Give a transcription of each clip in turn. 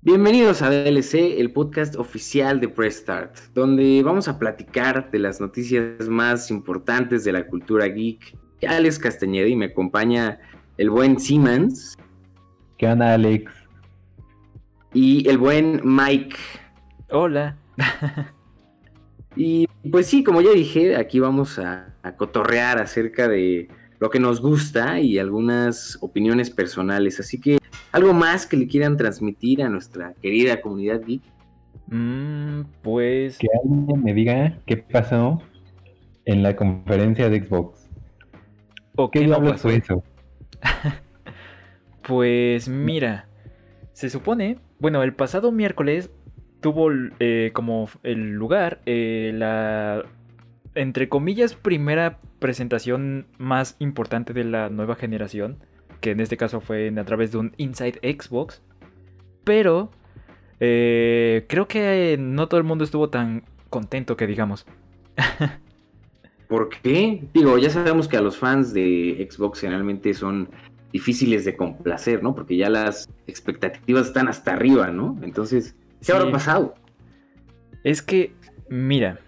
Bienvenidos a DLC, el podcast oficial de Press Start, donde vamos a platicar de las noticias más importantes de la cultura geek. Alex Castañeda y me acompaña el buen Siemens. ¿Qué onda, Alex? Y el buen Mike. Hola. y pues sí, como ya dije, aquí vamos a, a cotorrear acerca de lo que nos gusta y algunas opiniones personales. Así que, ¿algo más que le quieran transmitir a nuestra querida comunidad geek? Mm, pues. Que alguien me diga qué pasó en la conferencia de Xbox. ¿O qué, no pasó eso? pues mira, se supone, bueno, el pasado miércoles tuvo eh, como el lugar eh, la entre comillas, primera presentación más importante de la nueva generación, que en este caso fue a través de un Inside Xbox, pero eh, creo que no todo el mundo estuvo tan contento que digamos. ¿Por qué? Digo, ya sabemos que a los fans de Xbox generalmente son difíciles de complacer, ¿no? Porque ya las expectativas están hasta arriba, ¿no? Entonces, ¿qué habrá pasado? Es que, mira,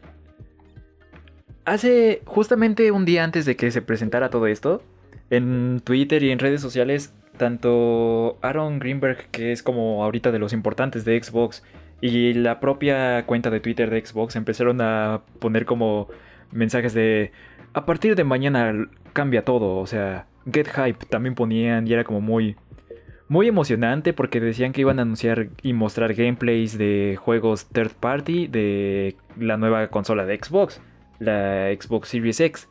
hace justamente un día antes de que se presentara todo esto, en Twitter y en redes sociales, tanto Aaron Greenberg, que es como ahorita de los importantes de Xbox, y la propia cuenta de Twitter de Xbox empezaron a poner como mensajes de a partir de mañana cambia todo, o sea, Get Hype también ponían y era como muy muy emocionante porque decían que iban a anunciar y mostrar gameplays de juegos third party de la nueva consola de Xbox la Xbox Series X.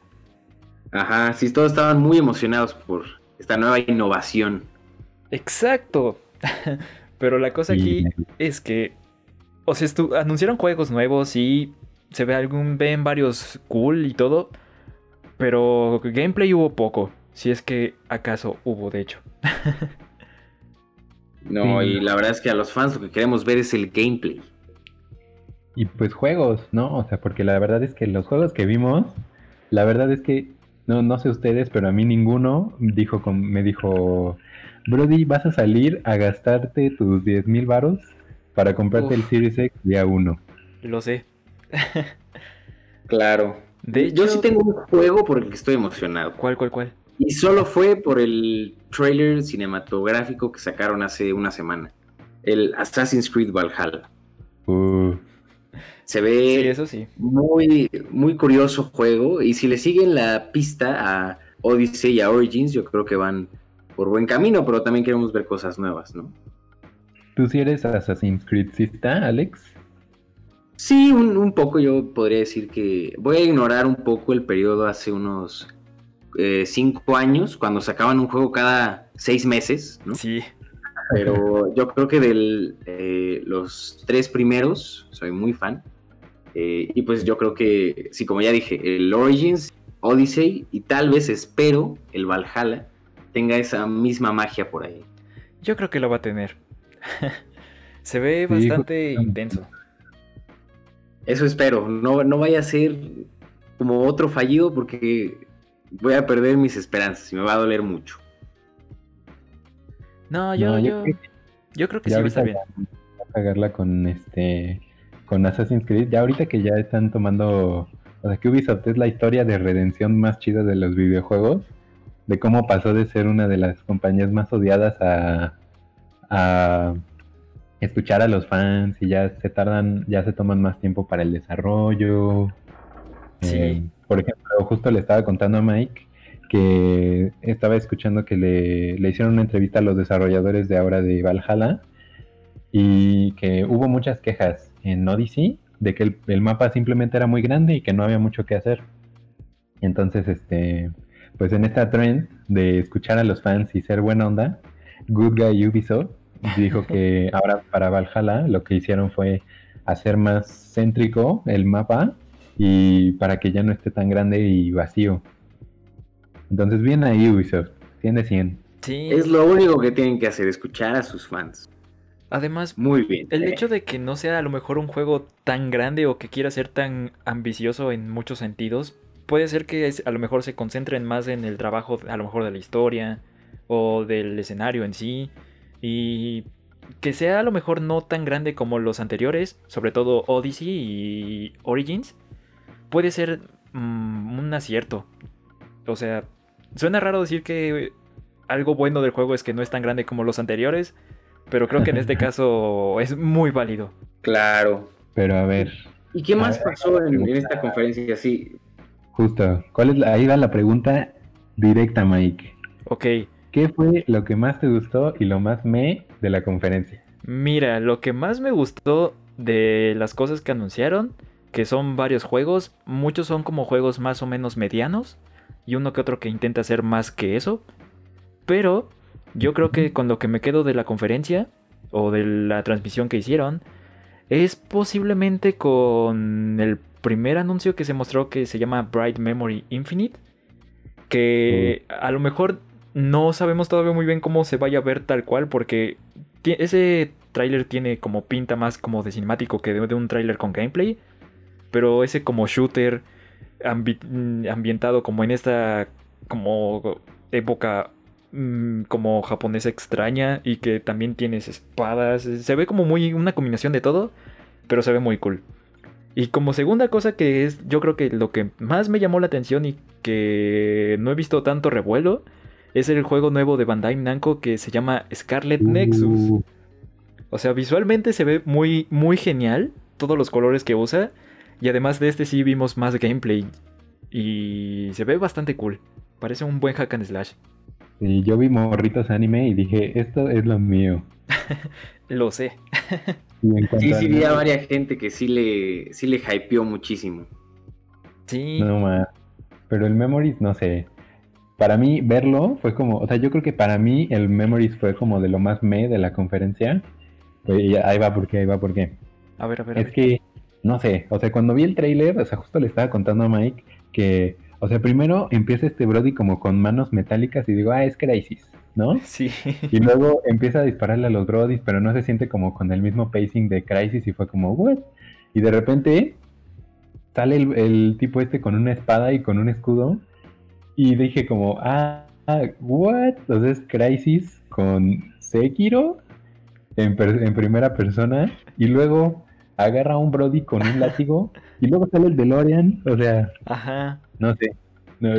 Ajá, sí, todos estaban muy emocionados por esta nueva innovación. Exacto. Pero la cosa aquí es que, o sea, anunciaron juegos nuevos y se ve algún, ven varios cool y todo, pero gameplay hubo poco, si es que acaso hubo, de hecho. no, y la verdad es que a los fans lo que queremos ver es el gameplay. Y pues juegos, ¿no? O sea, porque la verdad es que los juegos que vimos, la verdad es que, no, no sé ustedes, pero a mí ninguno dijo me dijo, Brody, vas a salir a gastarte tus 10 mil varos para comprarte el Series X día 1. Lo sé. claro. De Yo sí tengo un juego por el que estoy emocionado. ¿Cuál, cuál, cuál? Y solo fue por el trailer cinematográfico que sacaron hace una semana. El Assassin's Creed Valhalla. Uh. Se ve eso sí. muy, muy curioso juego. Y si le siguen la pista a Odyssey y a Origins, yo creo que van por buen camino, pero también queremos ver cosas nuevas, ¿no? ¿Tú si eres Assassin's Creed ¿está, Alex? Sí, un, poco yo podría decir que voy a ignorar un poco el periodo hace unos eh, cinco años, cuando sacaban un juego cada seis meses, ¿no? Sí. Pero yo creo que de eh, los tres primeros soy muy fan. Eh, y pues yo creo que, sí, como ya dije, el Origins, Odyssey y tal vez espero el Valhalla tenga esa misma magia por ahí. Yo creo que lo va a tener. Se ve bastante intenso. Eso espero. No, no vaya a ser como otro fallido porque voy a perder mis esperanzas y me va a doler mucho. No, yo, yo, yo, creo que sí va a estar bien. A cagarla con este con Assassin's Creed, ya ahorita que ya están tomando, o sea, que Ubisoft es la historia de redención más chida de los videojuegos, de cómo pasó de ser una de las compañías más odiadas a, a escuchar a los fans y ya se tardan, ya se toman más tiempo para el desarrollo. Sí. Eh, por ejemplo, justo le estaba contando a Mike que estaba escuchando que le, le, hicieron una entrevista a los desarrolladores de ahora de Valhalla y que hubo muchas quejas en Odyssey de que el, mapa simplemente era muy grande y que no había mucho que hacer. Entonces, este, pues en esta trend de escuchar a los fans y ser buena onda, Good Guy Ubisoft dijo que ahora para Valhalla lo que hicieron fue hacer más céntrico el mapa y para que ya no esté tan grande y vacío. Entonces, bien ahí Ubisoft, tiene 100. Sí. Es lo único que tienen que hacer, escuchar a sus fans. Además, muy bien. El hecho de que no sea a lo mejor un juego tan grande o que quiera ser tan ambicioso en muchos sentidos, puede ser que a lo mejor se concentren más en el trabajo, a lo mejor de la historia o del escenario en sí. Y que sea a lo mejor no tan grande como los anteriores, sobre todo Odyssey y Origins, puede ser mm, un acierto. O sea, suena raro decir que algo bueno del juego es que no es tan grande como los anteriores, pero creo que en este caso es muy válido. Claro. Pero a ver. ¿Y qué más pasó en, esta conferencia? Sí. Justo. ¿Cuál es la, ahí va la pregunta directa, Mike. Ok. ¿Qué fue lo que más te gustó y lo más me de la conferencia? Mira, lo que más me gustó de las cosas que anunciaron, que son varios juegos, muchos son como juegos más o menos medianos y uno que otro que intenta hacer más que eso. Pero yo creo que con lo que me quedo de la conferencia o de la transmisión que hicieron es posiblemente con el primer anuncio que se mostró que se llama Bright Memory Infinite. Que mm. a lo mejor no sabemos todavía muy bien cómo se vaya a ver tal cual porque ese tráiler tiene como pinta más como de cinemático que de, un tráiler con gameplay. Pero ese como shooter ambientado como en esta como época mm, como japonesa extraña y que también tienes espadas. Se ve como muy una combinación de todo, pero se ve muy cool. Y como segunda cosa que es yo creo que lo que más me llamó la atención y que no he visto tanto revuelo es el juego nuevo de Bandai Namco que se llama Scarlet Nexus. Uh. O sea, visualmente se ve muy, muy genial todos los colores que usa. Y además de este sí vimos más gameplay. Y se ve bastante cool. Parece un buen hack and slash. Y yo vi morritos anime y dije, esto es lo mío. lo sé. sí, sí, vi a varias gente que sí le, sí le hypeó muchísimo. Sí. No, más. Pero el Memories, no sé para mí verlo fue como, o sea, yo creo que para mí el Memories fue como de lo más me de la conferencia. Y ahí va porque, ahí va porque. A ver, a ver. es que, no sé, o sea, cuando vi el trailer, o sea, justo le estaba contando a Mike que, o sea, primero empieza este Brody como con manos metálicas y digo, ah, es Crisis, ¿no? Sí. Y luego empieza a dispararle a los Brodys, pero no se siente como con el mismo pacing de Crisis y fue como, what? Y de repente sale el tipo este con una espada y con un escudo y dije como, ah, what? Entonces Crisis con Sekiro en, en primera persona y luego agarra a un Brody con un látigo y luego sale el DeLorean, o sea, Ajá. no sé,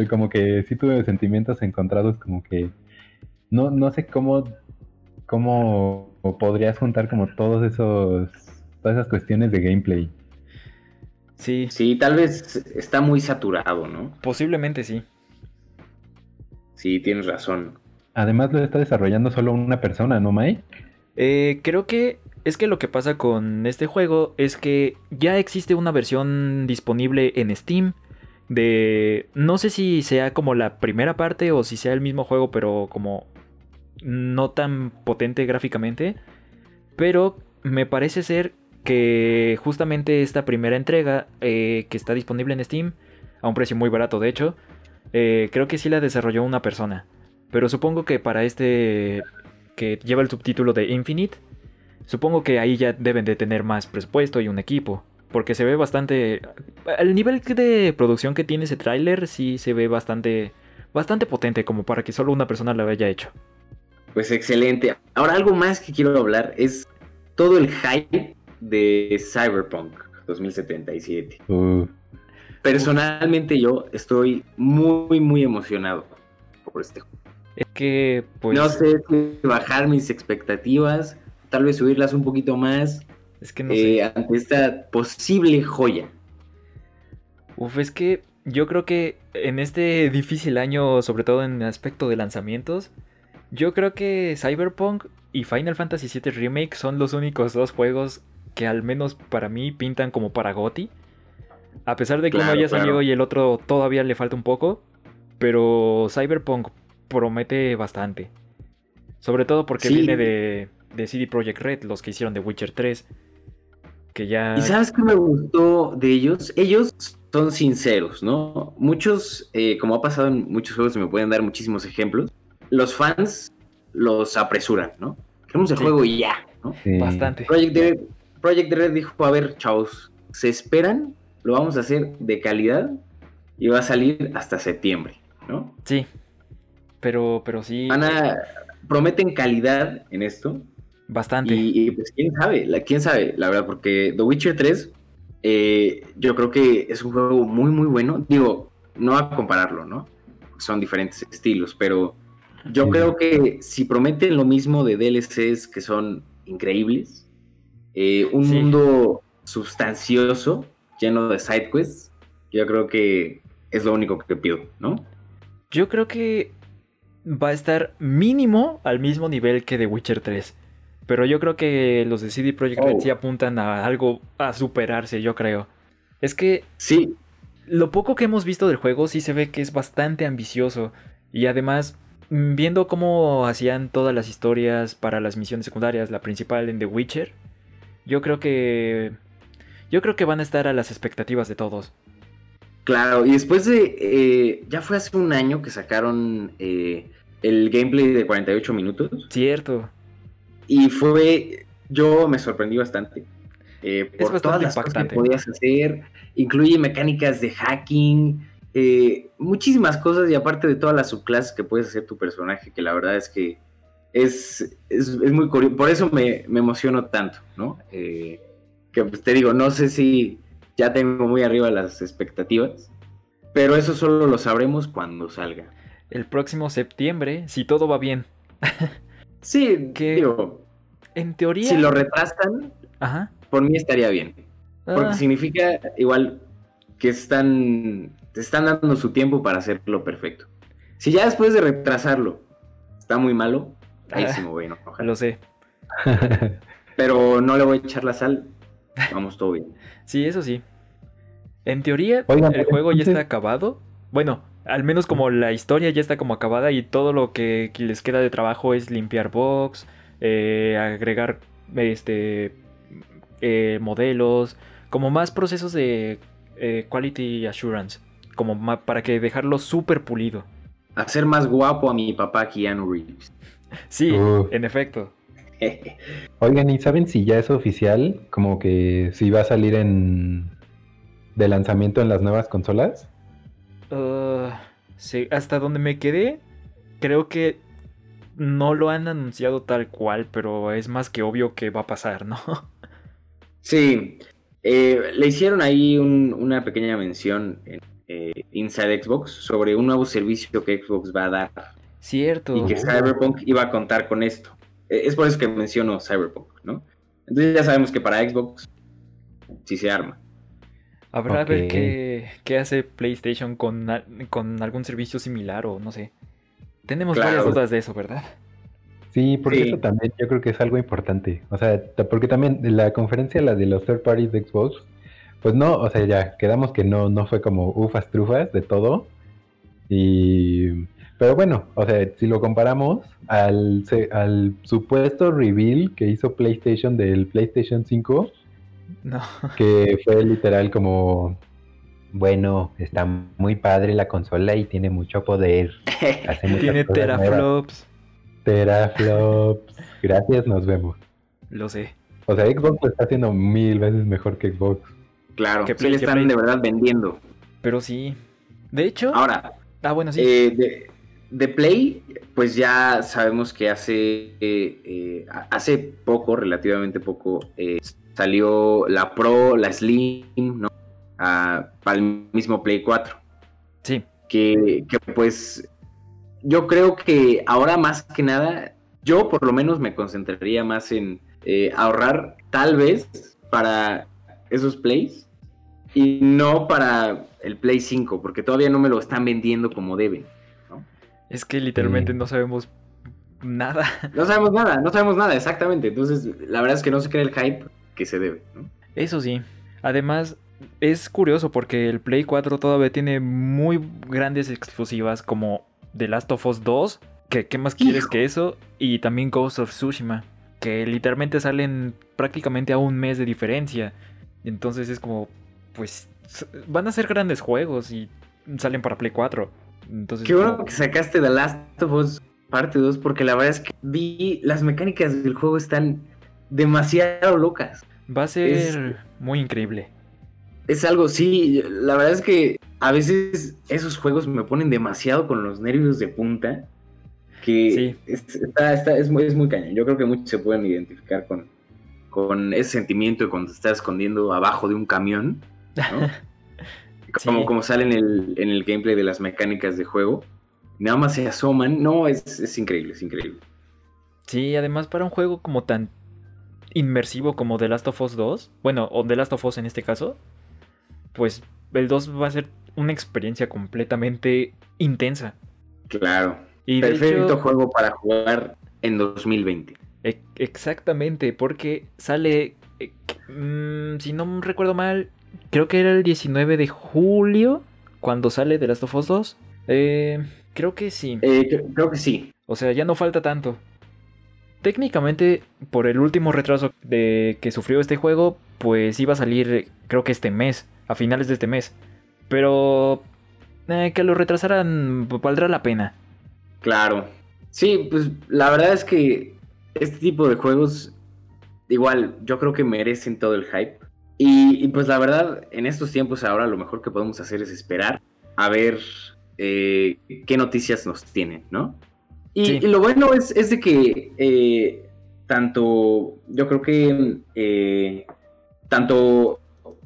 como que sí tuve sentimientos encontrados, como que no, no sé cómo, cómo podrías juntar como todos esos, todas esas cuestiones de gameplay. Sí. Sí, tal vez está muy saturado, ¿no? Posiblemente sí. Sí, tienes razón. Además lo está desarrollando solo una persona, ¿no, Mike? Eh, creo que es que lo que pasa con este juego es que ya existe una versión disponible en Steam de... No sé si sea como la primera parte o si sea el mismo juego, pero como no tan potente gráficamente. Pero me parece ser que justamente esta primera entrega eh, que está disponible en Steam, a un precio muy barato de hecho, eh, creo que sí la desarrolló una persona. Pero supongo que para este que lleva el subtítulo de Infinite, supongo que ahí ya deben de tener más presupuesto y un equipo. Porque se ve bastante... El nivel de producción que tiene ese tráiler sí se ve bastante... Bastante potente como para que solo una persona lo haya hecho. Pues excelente. Ahora algo más que quiero hablar es todo el hype de Cyberpunk 2077. Personalmente yo estoy muy, muy emocionado por este juego. Es que, pues... No sé si bajar mis expectativas, tal vez subirlas un poquito más. Es que no sé. Eh, ante esta posible joya. Uf, es que yo creo que en este difícil año, sobre todo en el aspecto de lanzamientos, yo creo que Cyberpunk y Final Fantasy VII Remake son los únicos dos juegos que al menos para mí pintan como para GOTY. A pesar de que uno ya salió y el otro todavía le falta un poco, pero Cyberpunk promete bastante. Sobre todo porque viene de, de CD Projekt Red, los que hicieron The Witcher 3. Que ya. ¿Y sabes qué me gustó de ellos? Ellos son sinceros, ¿no? Muchos, eh, como ha pasado en muchos juegos, me pueden dar muchísimos ejemplos. Los fans los apresuran, ¿no? Queremos el juego y ya, ¿no? Bastante. Project Project Red dijo: A ver, chavos, se esperan lo vamos a hacer de calidad y va a salir hasta septiembre, ¿no? Sí, pero, pero sí. Van prometen calidad en esto Bastante. Y, pues quién sabe, la, quién sabe, la verdad, porque The Witcher 3 eh, yo creo que es un juego muy, muy bueno. Digo, no a compararlo, ¿no? Son diferentes estilos, pero yo creo que si prometen lo mismo de DLCs que son increíbles, eh, un mundo sustancioso, lleno de sidequests, yo creo que es lo único que pido, ¿no? Yo creo que va a estar mínimo al mismo nivel que The Witcher 3. Pero yo creo que los de CD Projekt Red sí oh. apuntan a algo a superarse, yo creo. Es que. Sí. Lo poco que hemos visto del juego sí se ve que es bastante ambicioso. Y además, mm, viendo cómo hacían todas las historias para las misiones secundarias, la principal en The Witcher, yo creo que. Yo creo que van a estar a las expectativas de todos. Claro, y después de. Eh, ya fue hace un año que sacaron eh, el gameplay de 48 minutos. Cierto. Y fue, yo me sorprendí bastante. Eh, por todas las cosas que podías hacer. Incluye mecánicas de hacking, eh, muchísimas cosas y aparte de todas las subclases que puedes hacer tu personaje, que la verdad es que es, es, muy curioso. Por eso me, me emociono tanto, ¿no? Eh, que pues, te digo, no sé si ya tengo muy arriba las expectativas, pero eso solo lo sabremos cuando salga. El próximo septiembre, si todo va bien. Sí, que digo, en teoría. Si lo retrasan, por mí estaría bien. Porque ah. significa igual que están, te están dando su tiempo para hacerlo perfecto. Si ya después de retrasarlo está muy malo, ahí sí me voy a Lo sé. Pero no le voy a echar la sal. Vamos todo bien. Sí, eso sí. En teoría, el juego ya está acabado. Bueno, al menos como la historia ya está como acabada y todo lo que les queda de trabajo es limpiar box, eh, agregar este eh, modelos, como más procesos de eh, quality assurance, como para que dejarlo súper pulido. Hacer más guapo a mi papá Keanu Reeves. Sí, en efecto. Oigan, ¿y saben si ya es oficial? Como que si va a salir en de lanzamiento en las nuevas consolas. Uh, sí, hasta donde me quedé, creo que no lo han anunciado tal cual, pero es más que obvio que va a pasar, ¿no? Sí, eh, le hicieron ahí una pequeña mención en eh, Inside Xbox sobre un nuevo servicio que Xbox va a dar. Cierto. Y que Cyberpunk iba a contar con esto. E, es por eso que menciono Cyberpunk, ¿no? Entonces ya sabemos que para Xbox sí se arma. Habrá a ver qué, hace PlayStation con, con, algún servicio similar o no sé. Tenemos varias dudas de eso, ¿verdad? Sí, porque eso también yo creo que es algo importante. O sea, porque también la conferencia, la de los third parties de Xbox, pues no, o sea, ya quedamos que no, no fue como ufas trufas de todo. Y. Pero bueno, o sea, si lo comparamos al, al supuesto reveal que hizo PlayStation del PlayStation 5, no. Que fue literal como, bueno, está muy padre la consola y tiene mucho poder. tiene teraflops. Teraflops. Gracias, nos vemos. Lo sé. O sea, Xbox lo está haciendo mil veces mejor que Xbox. Claro, que Play, están de verdad vendiendo. Pero sí. De hecho. Ahora. Ah, bueno, sí. Eh, de, Play, pues ya sabemos que hace, eh, eh, hace poco, relativamente poco, salió la Pro, la Slim, ¿no? para el mismo Play 4. Sí. Que, pues yo creo que ahora más que nada, yo por lo menos me concentraría más en eh, ahorrar tal vez para esos plays y no para el Play 5, porque todavía no me lo están vendiendo como deben. Es que literalmente no sabemos nada. No sabemos nada, no sabemos nada, exactamente. Entonces, la verdad es que no se cree el hype que se debe. Eso sí. Además, es curioso porque el Play 4 todavía tiene muy grandes exclusivas como The Last of Us 2, que qué más quieres que eso, y también Ghost of Tsushima, que literalmente salen prácticamente a un mes de diferencia. Entonces es como, pues, van a ser grandes juegos y salen para Play 4. Entonces, Qué bueno que sacaste The Last of Us parte 2 porque la verdad es que vi las mecánicas del juego están demasiado locas. Va a ser muy increíble. Es algo, sí, la verdad es que a veces esos juegos me ponen demasiado con los nervios de punta. Que Sí. es, está- está- es, muy, es muy cañón. Yo creo que muchos se pueden identificar con, con ese sentimiento de cuando te estás escondiendo abajo de un camión, ¿no? Como, Sí. como sale en el, en el gameplay de las mecánicas de juego. Nada más se asoman. No, es, es increíble, es increíble. Sí, además para un juego como tan inmersivo como The Last of Us 2, bueno, o The Last of Us en este caso, pues el 2 va a ser una experiencia completamente intensa. Claro. Y Perfecto hecho- juego para jugar en 2020. E- Exactamente, porque sale, eh, mm, si no recuerdo mal, creo que era el 19 de julio cuando sale The Last of Us 2. Eh, creo que sí. Eh, cre- creo que sí. O sea, ya no falta tanto. Técnicamente, por el último retraso de que sufrió este juego, pues iba a salir, creo que este mes, a finales de este mes. Pero eh, que lo retrasaran valdrá la pena. Claro. Sí, pues la verdad es que este tipo de juegos, igual, yo creo que merecen todo el hype. Y, y, pues la verdad, en estos tiempos ahora lo mejor que podemos hacer es esperar a ver eh, qué noticias nos tienen, ¿no? Y, Sí. y lo bueno es, es de que eh, tanto, yo creo que eh, tanto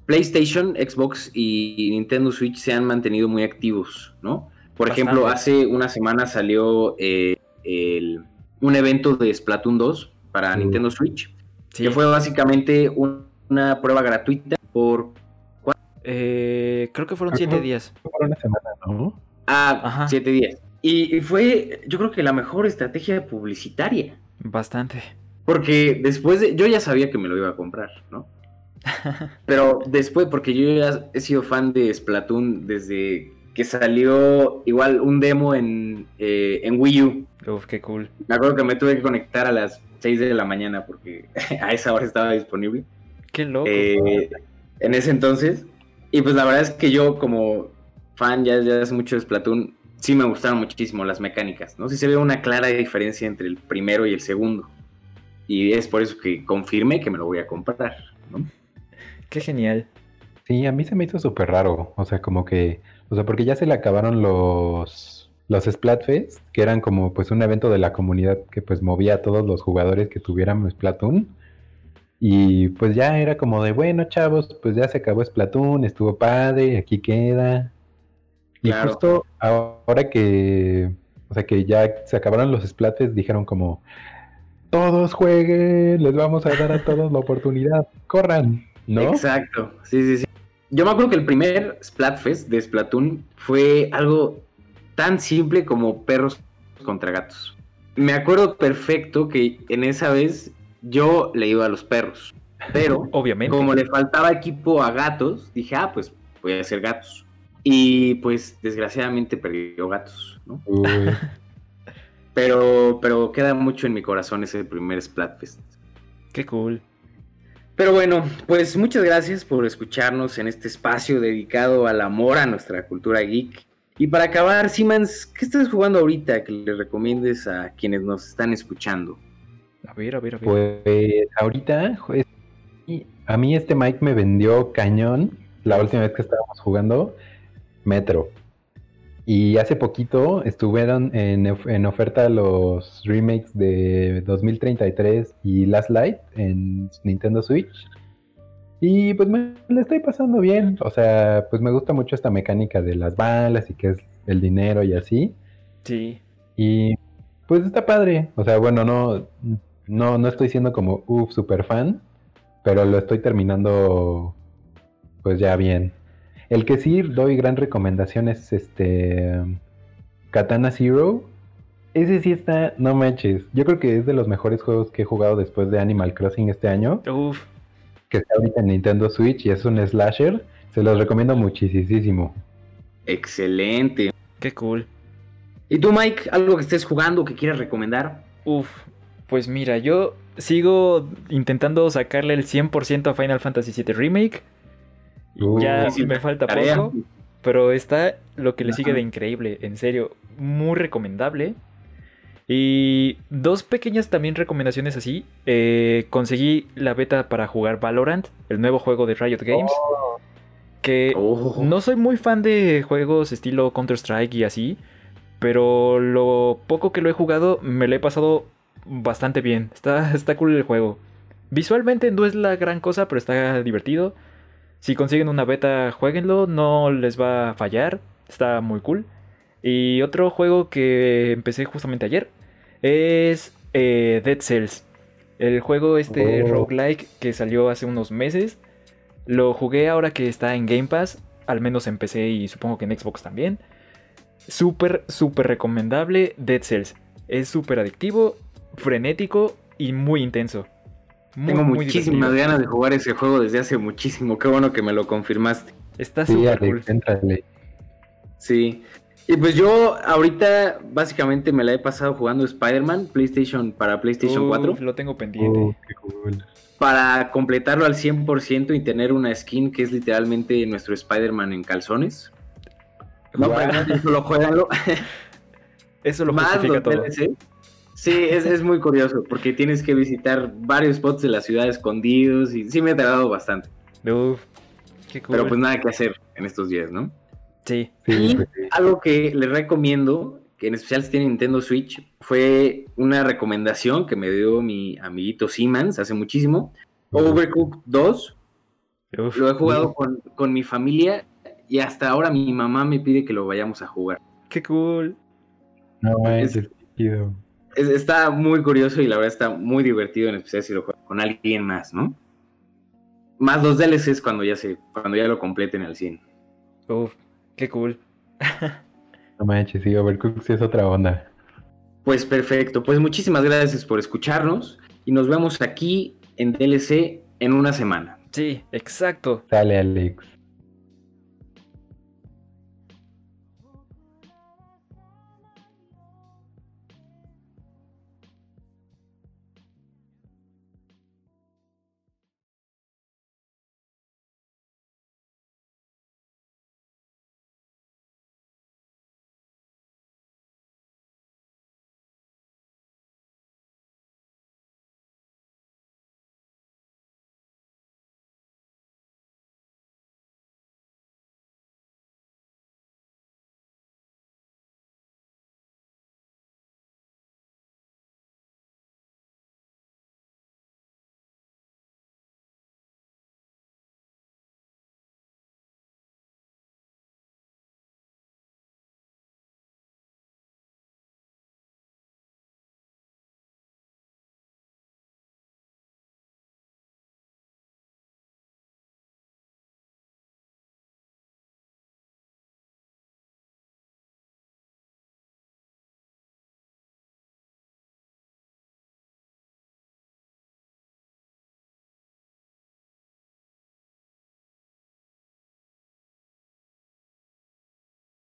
PlayStation, Xbox y Nintendo Switch se han mantenido muy activos, ¿no? Por Bastante. ejemplo, hace una semana salió eh, el- un evento de Splatoon 2 para Mm. Nintendo Switch, Sí. que fue básicamente un- una prueba gratuita por Eh, creo que fueron Ajá. 7 días. Por una semana, ¿no? ah, Ajá. siete días. Y, y fue, yo creo que la mejor estrategia publicitaria. Bastante. Porque después de, yo ya sabía que me lo iba a comprar, ¿no? Pero después, porque yo ya he sido fan de Splatoon desde que salió igual un demo en, eh, en Wii U. Uf, qué cool. Me acuerdo que me tuve que conectar a las 6 de la mañana porque a esa hora estaba disponible. Qué loco. eh, en ese entonces. Y pues la verdad es que yo como fan ya desde hace mucho de Splatoon, sí me gustaron muchísimo las mecánicas, ¿no? Sí se ve una clara diferencia entre el primero y el segundo. Y es por eso que confirmé que me lo voy a comprar, ¿no? Qué genial. Sí, a mí se me hizo súper raro. O sea, como que. O sea, porque ya se le acabaron los. Los Splatfest, que eran como pues un evento de la comunidad que pues movía a todos los jugadores que tuvieran Splatoon. Y pues ya era como de, bueno, chavos, pues ya se acabó Splatoon, estuvo padre, aquí queda. Y Claro. justo ahora que, o sea, que ya se acabaron los Splatfest, dijeron como, todos jueguen, les vamos a dar a todos la oportunidad, corran, ¿no? Exacto, sí, sí, sí. Yo me acuerdo que el primer Splatfest de Splatoon fue algo tan simple como perros contra gatos. Me acuerdo perfecto que en esa vez yo le iba a los perros, pero Obviamente. como le faltaba equipo a gatos, dije, ah, pues voy a hacer gatos. Y pues desgraciadamente perdió gatos, ¿no? Pero, pero queda mucho en mi corazón ese primer Splatfest. Qué cool. Pero bueno, pues muchas gracias por escucharnos en este espacio dedicado al amor a nuestra cultura geek. Y para acabar, Simans, ¿qué estás jugando ahorita que le recomiendes a quienes nos están escuchando? A ver, a ver, a ver. Pues ahorita, pues, a mí este Mike me vendió cañón la última vez que estábamos jugando Metro. Y hace poquito estuvieron en, of- en oferta los remakes de 2033 y Last Light en Nintendo Switch. Y pues me le estoy pasando bien. O sea, pues me gusta mucho esta mecánica de las balas y que es el dinero y así. Sí. Y pues está padre. O sea, bueno, no, no, no estoy siendo como uff, super fan, pero lo estoy terminando pues ya bien. El que sí doy gran recomendación es este Katana Zero. Ese sí está, no manches. Yo creo que es de los mejores juegos que he jugado después de Animal Crossing este año, Uf. que está ahorita en Nintendo Switch y es un slasher. Se los recomiendo muchísimo. Excelente. Qué cool. ¿Y tú, Mike, algo que estés jugando que quieras recomendar? Uf. Pues mira, yo sigo intentando sacarle el 100% a Final Fantasy VII Remake. Uh, ya sí, me falta tarea. poco. Pero está lo que le sigue de increíble, en serio, muy recomendable. Y dos pequeñas también recomendaciones así. Eh, conseguí la beta para jugar Valorant, el nuevo juego de Riot Games. Que Oh, no soy muy fan de juegos estilo Counter-Strike y así. Pero lo poco que lo he jugado me lo he pasado bastante bien. Está, está cool el juego. Visualmente no es la gran cosa, pero está divertido. Si consiguen una beta, jueguenlo, no les va a fallar. Está muy cool. Y otro juego que empecé justamente ayer es eh, Dead Cells. El juego este Oh. roguelike que salió hace unos meses. Lo jugué ahora que está en Game Pass. Al menos en PC y supongo que en Xbox también. Súper, súper recomendable Dead Cells. Es súper adictivo, frenético y muy intenso. Muy, Tengo muy muchísimas divertido. ganas de jugar ese juego desde hace muchísimo. Qué bueno que me lo confirmaste. Está Sí, súper cool. Alex, éntrale. Sí. Y pues yo ahorita básicamente me la he pasado jugando Spider-Man, PlayStation para PlayStation Uf, 4, Lo tengo pendiente. Qué cool. para completarlo al 100% y tener una skin que es literalmente nuestro Spider-Man en calzones. No, Guau. pero solo jueguenlo. Eso lo Más justifica los todo. DLC. Sí, es, es muy curioso porque tienes que visitar varios spots de la ciudad escondidos y sí me ha tardado bastante. Uf, qué cool. Pero pues nada que hacer en estos días, ¿no? sí. Y algo que les recomiendo, que en especial si tienen Nintendo Switch, fue una recomendación que me dio mi amiguito Siemens hace muchísimo. Overcooked 2. Uf, Lo he jugado con, con mi familia y hasta ahora mi mamá me pide que lo vayamos a jugar. qué cool. No Es- chido. Es- está muy curioso y la verdad está muy divertido, en especial si lo juegas con alguien más, ¿no? Más los DLCs cuando ya se, cuando ya lo completen al 100. Uf, qué cool. No manches, sí, Overcooked sí es otra onda. Pues perfecto, pues muchísimas gracias por escucharnos y nos vemos aquí en DLC en una semana. Sí, exacto. Sale, Alex.